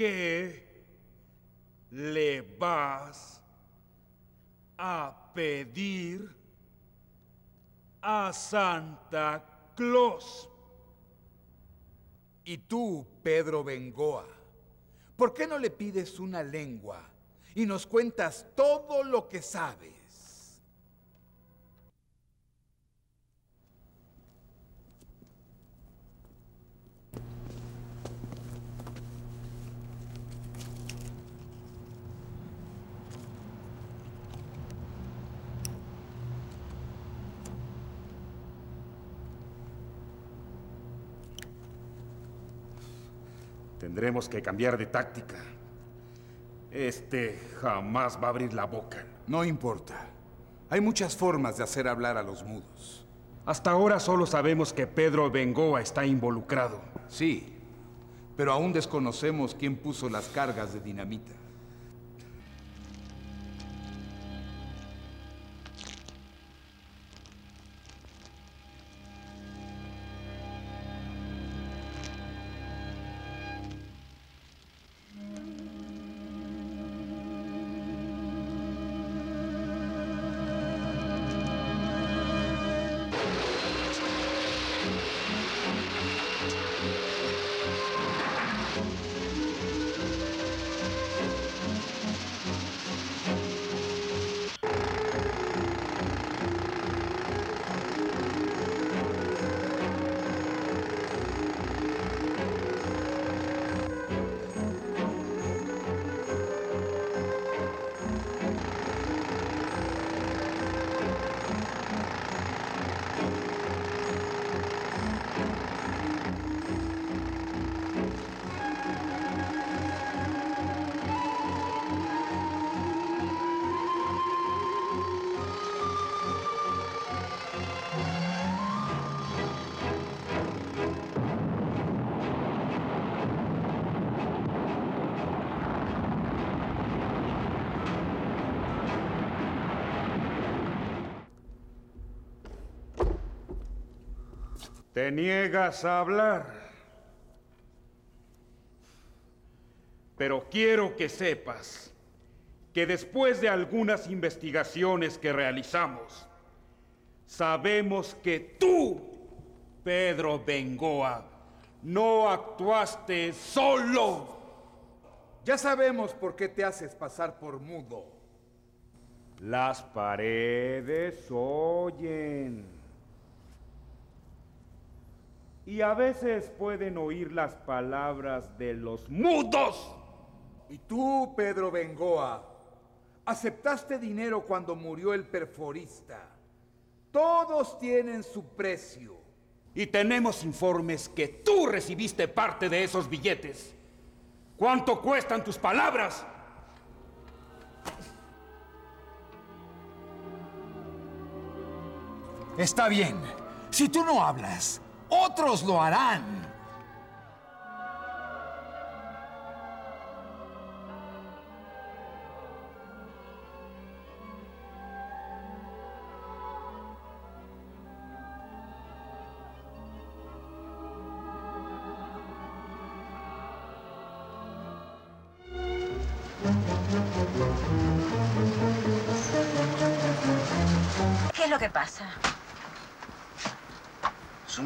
¿Qué le vas a pedir a Santa Claus? Y tú, Pedro Bengoa, ¿por qué no le pides una lengua y nos cuentas todo lo que sabes? Tendremos que cambiar de táctica. Este jamás va a abrir la boca. No importa. Hay muchas formas de hacer hablar a los mudos. Hasta ahora solo sabemos que Pedro Bengoa está involucrado. Sí, pero aún desconocemos quién puso las cargas de dinamita. Te niegas a hablar. Pero quiero que sepas que después de algunas investigaciones que realizamos, sabemos que tú, Pedro Bengoa, no actuaste solo. Ya sabemos por qué te haces pasar por mudo. Las paredes oyen y a veces pueden oír las palabras de los mudos. Y tú, Pedro Bengoa, aceptaste dinero cuando murió el perforista. Todos tienen su precio. Y tenemos informes que tú recibiste parte de esos billetes. ¿Cuánto cuestan tus palabras? Está bien. Si tú no hablas, otros lo harán.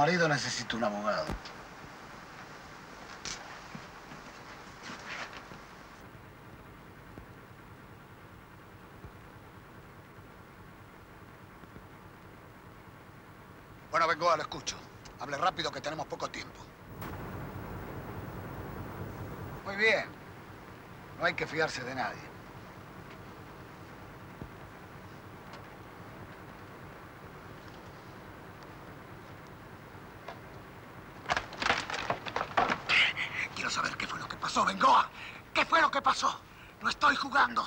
Marido necesita un abogado. Bueno, vengo, lo escucho. Hable rápido que tenemos poco tiempo. Muy bien. No hay que fiarse de nadie. Quiero saber qué fue lo que pasó, Bengoa. ¿Qué fue lo que pasó? No estoy jugando.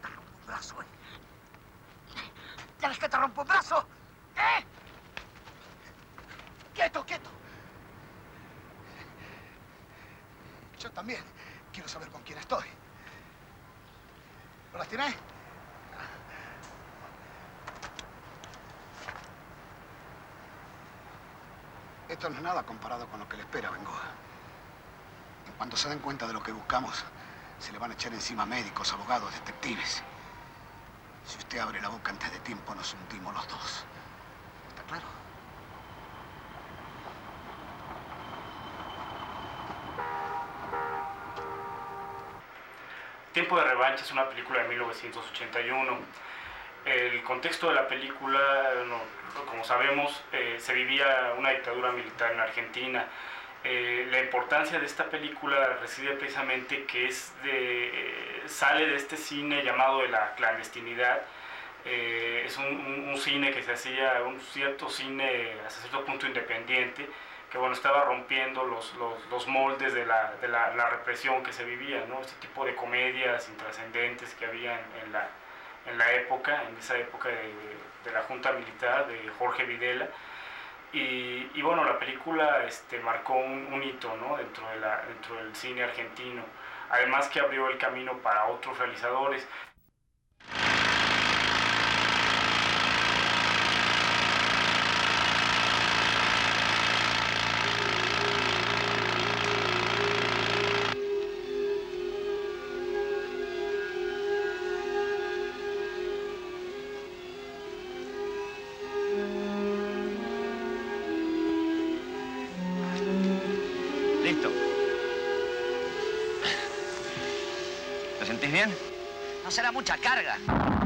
Te rompo un brazo, ¿eh? ¿Quieres que te rompa un brazo? ¿Eh? Quieto, quieto. Yo también quiero saber con quién estoy. ¿No las tienes? Esto no es nada comparado con lo que le espera Bengoa. Cuando se den cuenta de lo que buscamos, se le van a echar encima médicos, abogados, detectives. Si usted abre la boca antes de tiempo, nos hundimos los dos. ¿Está claro? Tiempo de revancha es una película de 1981. El contexto de la película, como sabemos, eh, se vivía una dictadura militar en Argentina. Eh, la importancia de esta película reside precisamente que es de, eh, sale de este cine llamado de la clandestinidad. Eh, es un, un- un cine que se hacía, un cierto cine hasta cierto punto independiente, que bueno, estaba rompiendo los, los, los moldes de, la, de la, la represión que se vivía, ¿no? este tipo de comedias intrascendentes que había en, la, en la época, en esa época de, de la Junta Militar de Jorge Videla. Y, y bueno, la película este, marcó un, un hito ¿no? dentro, de la, dentro del cine argentino, además que abrió el camino para otros realizadores. Será mucha carga.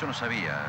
Yo no sabía.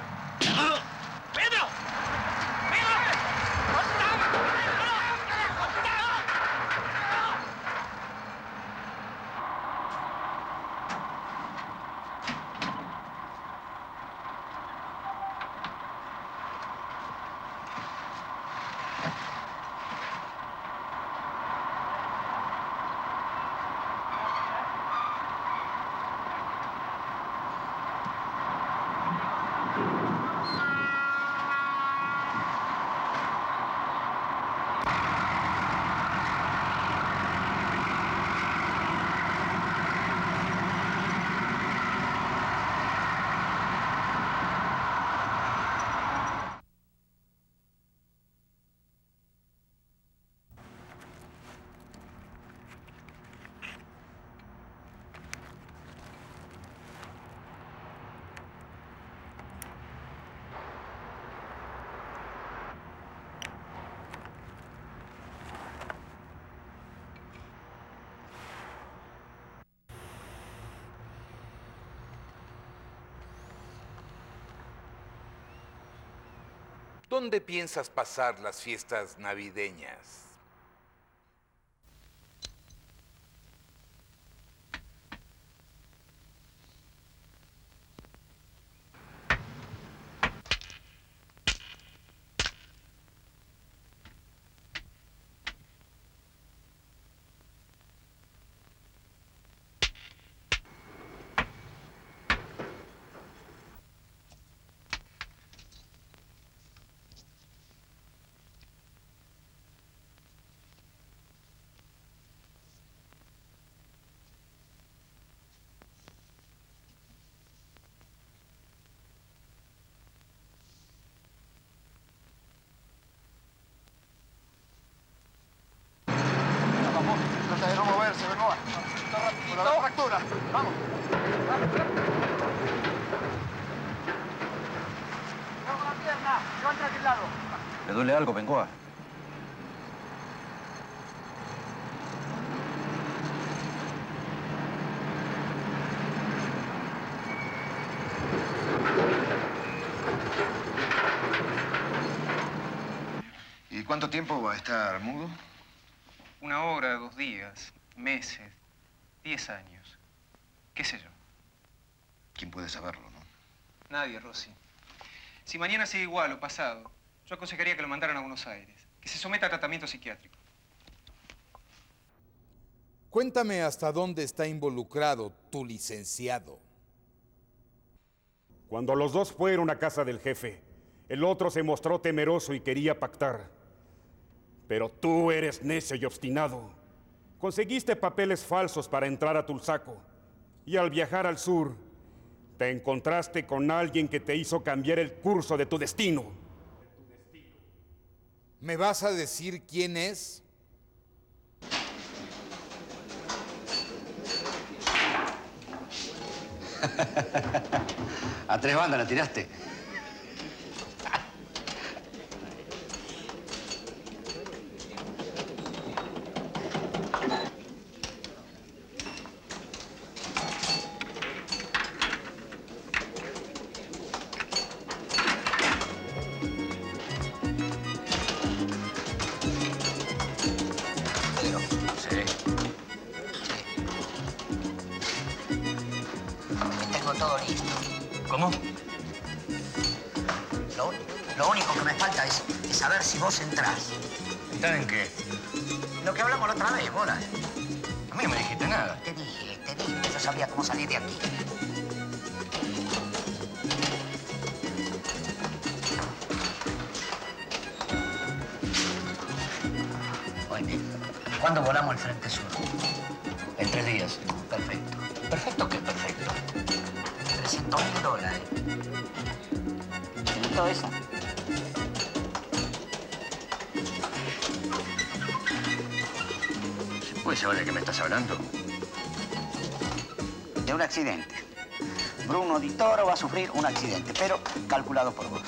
¿Dónde piensas pasar las fiestas navideñas? Duele algo, Bengoa? ¿Y cuánto tiempo va a estar mudo? Una hora, dos días, meses, diez años. ¿Qué sé yo? ¿Quién puede saberlo, no? Nadie, Rosy. Si mañana sigue igual o pasado, yo aconsejaría que lo mandaran a Buenos Aires, que se someta a tratamiento psiquiátrico. Cuéntame hasta dónde está involucrado tu licenciado. Cuando los dos fueron a casa del jefe, el otro se mostró temeroso y quería pactar. Pero tú eres necio y obstinado. Conseguiste papeles falsos para entrar a Tulsaco. Y al viajar al sur, te encontraste con alguien que te hizo cambiar el curso de tu destino. ¿Me vas a decir quién es? A tres bandas la tiraste. Si vos entrás. ¿Entrar en qué? Lo que hablamos la otra vez, bola. A mí no me dijiste nada. Te dije, te dije, yo sabía cómo salir de aquí. Oye, ¿cuándo volamos el Frente Sur? En tres días. Perfecto. ¿Perfecto qué perfecto? 300 mil dólares. ¿Y todo eso? ¿Se puede saber de qué me estás hablando? De un accidente. Bruno Di Toro va a sufrir un accidente, pero calculado por vos.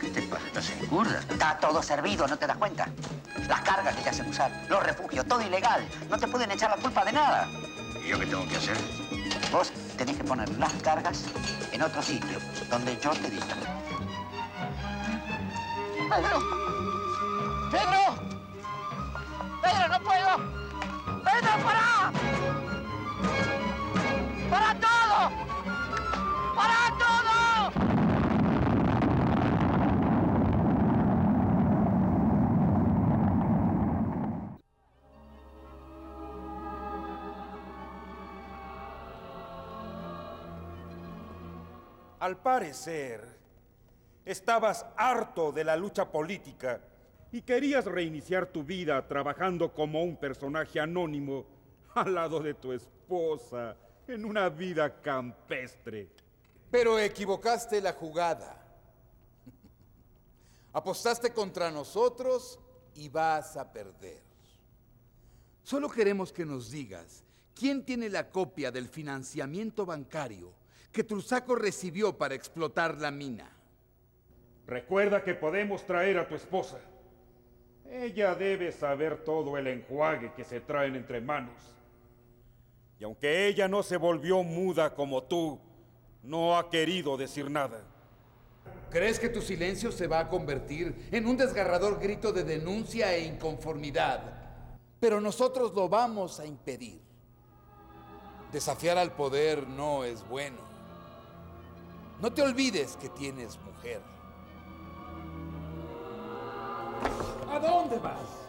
¿Qué te pasa? ¿Estás en curda? Está todo servido, ¿no te das cuenta? Las cargas que te hacen usar, los refugios, todo ilegal. No te pueden echar la culpa de nada. ¿Y yo qué tengo que hacer? Vos tenés que poner las cargas en otro sitio, donde yo te diga. ¡Pedro! ¡Pedro! ¡Pedro, no puedo! ¡Pedro, para! ¡Para todo! ¡Para todo! Al parecer, estabas harto de la lucha política y querías reiniciar tu vida trabajando como un personaje anónimo al lado de tu esposa en una vida campestre. Pero equivocaste la jugada. Apostaste contra nosotros y vas a perder. Solo queremos que nos digas quién tiene la copia del financiamiento bancario que Trusaco recibió para explotar la mina. Recuerda que podemos traer a tu esposa. Ella debe saber todo el enjuague que se traen entre manos. Y aunque ella no se volvió muda como tú, no ha querido decir nada. ¿Crees que tu silencio se va a convertir en un desgarrador grito de denuncia e inconformidad? Pero nosotros lo vamos a impedir. Desafiar al poder no es bueno. No te olvides que tienes mujer. ¿A dónde vas?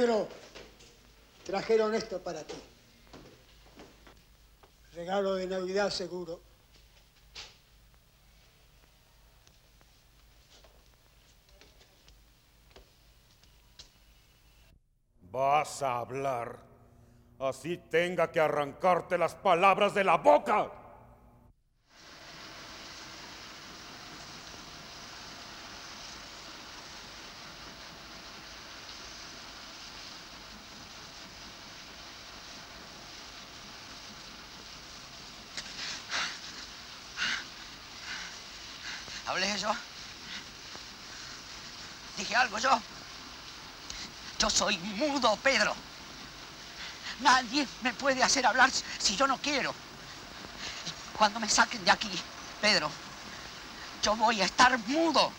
Pedro, trajeron esto para ti. Regalo de Navidad seguro. Vas a hablar. Así tenga que arrancarte las palabras de la boca. ¿Hablé yo? ¿Dije algo yo? Yo soy mudo, Pedro. Nadie me puede hacer hablar si yo no quiero. Cuando me saquen de aquí, Pedro, yo voy a estar mudo.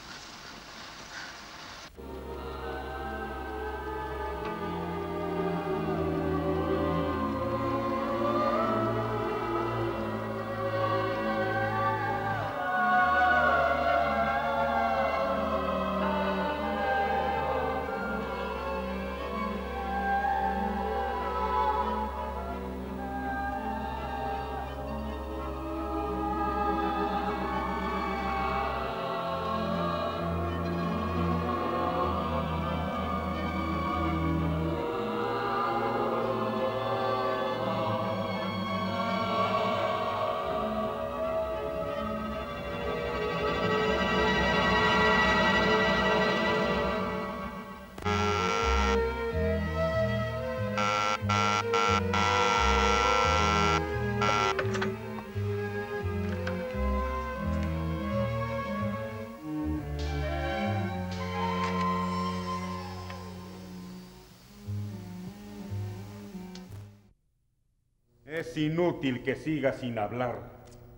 Es inútil que sigas sin hablar.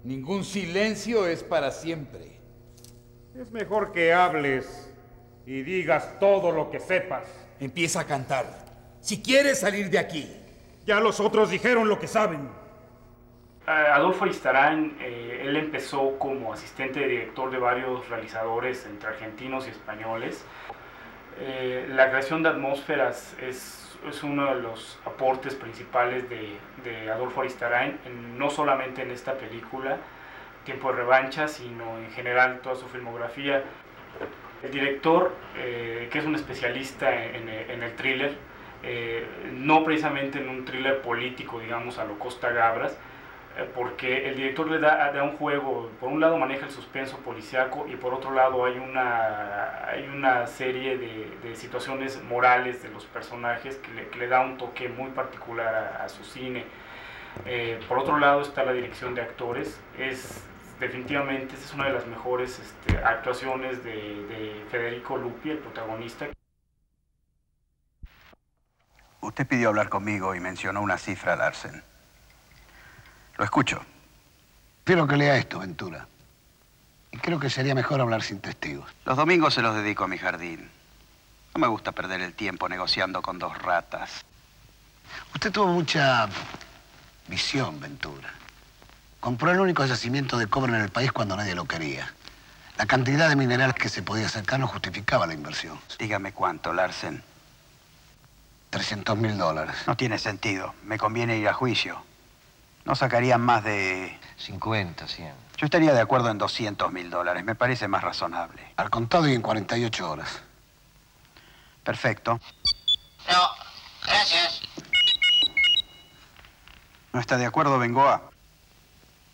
Ningún silencio es para siempre. Es mejor que hables y digas todo lo que sepas. Empieza a cantar. Si quieres salir de aquí. Ya los otros dijeron lo que saben. Eh, Adolfo Aristarain, eh, él empezó como asistente de director de varios realizadores entre argentinos y españoles. Eh, la creación de atmósferas es, es, uno de los aportes principales de, Adolfo Aristarain, en, no solamente en esta película, Tiempo de Revancha, sino en general toda su filmografía. El director, eh, que es un especialista en, el thriller, eh, no precisamente en un thriller político, digamos, a lo Costa Gabras, porque el director le da, da, un juego, por un lado maneja el suspenso policiaco y por otro lado hay una, hay una serie de, de situaciones morales de los personajes que le, da un toque muy particular a, su cine. Eh, por otro lado está la dirección de actores, es definitivamente es una de las mejores este, actuaciones de, de Federico Lupi, el protagonista. Usted pidió hablar conmigo y mencionó una cifra, Larsen. Lo escucho. Quiero que lea esto, Ventura. Y creo que sería mejor hablar sin testigos. Los domingos se los dedico a mi jardín. No me gusta perder el tiempo negociando con dos ratas. Usted tuvo mucha visión, Ventura. Compró el único yacimiento de cobre en el país cuando nadie lo quería. La cantidad de minerales que se podía sacar no justificaba la inversión. Dígame cuánto, Larsen. 300 mil dólares. No tiene sentido. Me conviene ir a juicio. No sacarían más de... 50, 100. Yo estaría de acuerdo en 200 mil dólares. Me parece más razonable. Al contado y en 48 horas. Perfecto. No, gracias. ¿No está de acuerdo, Bengoa?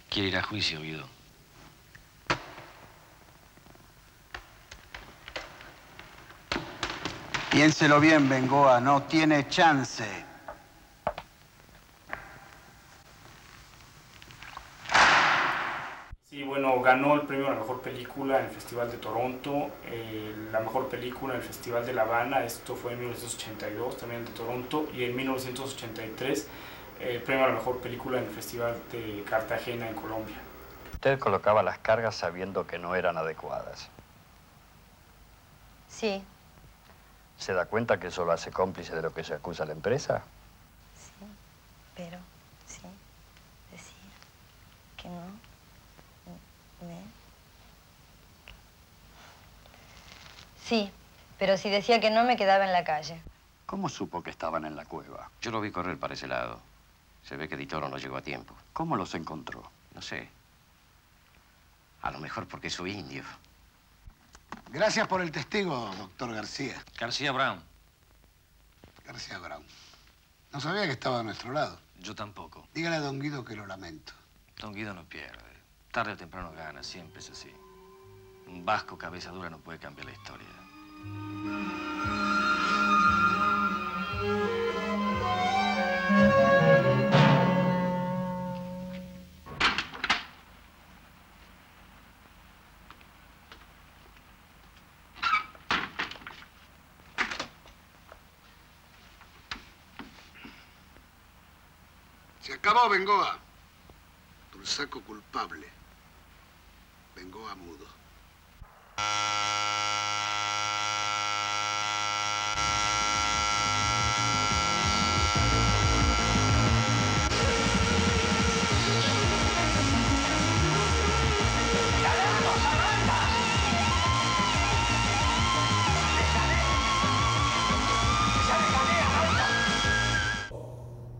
Quiere ir a juicio, Guido. Piénselo bien, Bengoa. No tiene chance. Sí, bueno, ganó el premio a la mejor película en el Festival de Toronto, eh, la mejor película en el Festival de La Habana, esto fue en 1982, también de Toronto, y en 1983 el eh, premio a la mejor película en el Festival de Cartagena en Colombia. Usted colocaba las cargas sabiendo que no eran adecuadas. Sí. ¿Se da cuenta que eso lo hace cómplice de lo que se acusa a la empresa? Sí, pero sí, decir que no me... Sí, pero si decía que no me quedaba en la calle. ¿Cómo supo que estaban en la cueva? Yo lo vi correr para ese lado. Se ve que Ditoro no llegó a tiempo. ¿Cómo los encontró? No sé. A lo mejor porque soy indio. Gracias por el testigo, doctor García. García Brown. García Brown. No sabía que estaba a nuestro lado. Yo tampoco. Dígale a don Guido que lo lamento. Don Guido no pierde. Tarde o temprano gana, siempre es así. Un vasco cabeza dura no puede cambiar la historia. Se acabó, Bengoa. Dulzaco culpable. Bengoa mudo.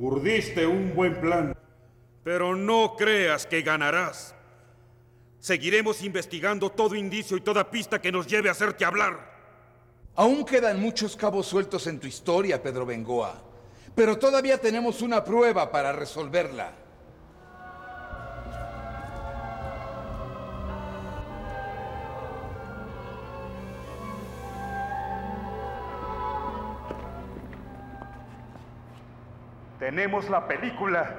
Urdiste un buen plan, pero no creas que ganarás. Seguiremos investigando todo indicio y toda pista que nos lleve a hacerte hablar. Aún quedan muchos cabos sueltos en tu historia, Pedro Bengoa, pero todavía tenemos una prueba para resolverla. Tenemos la película.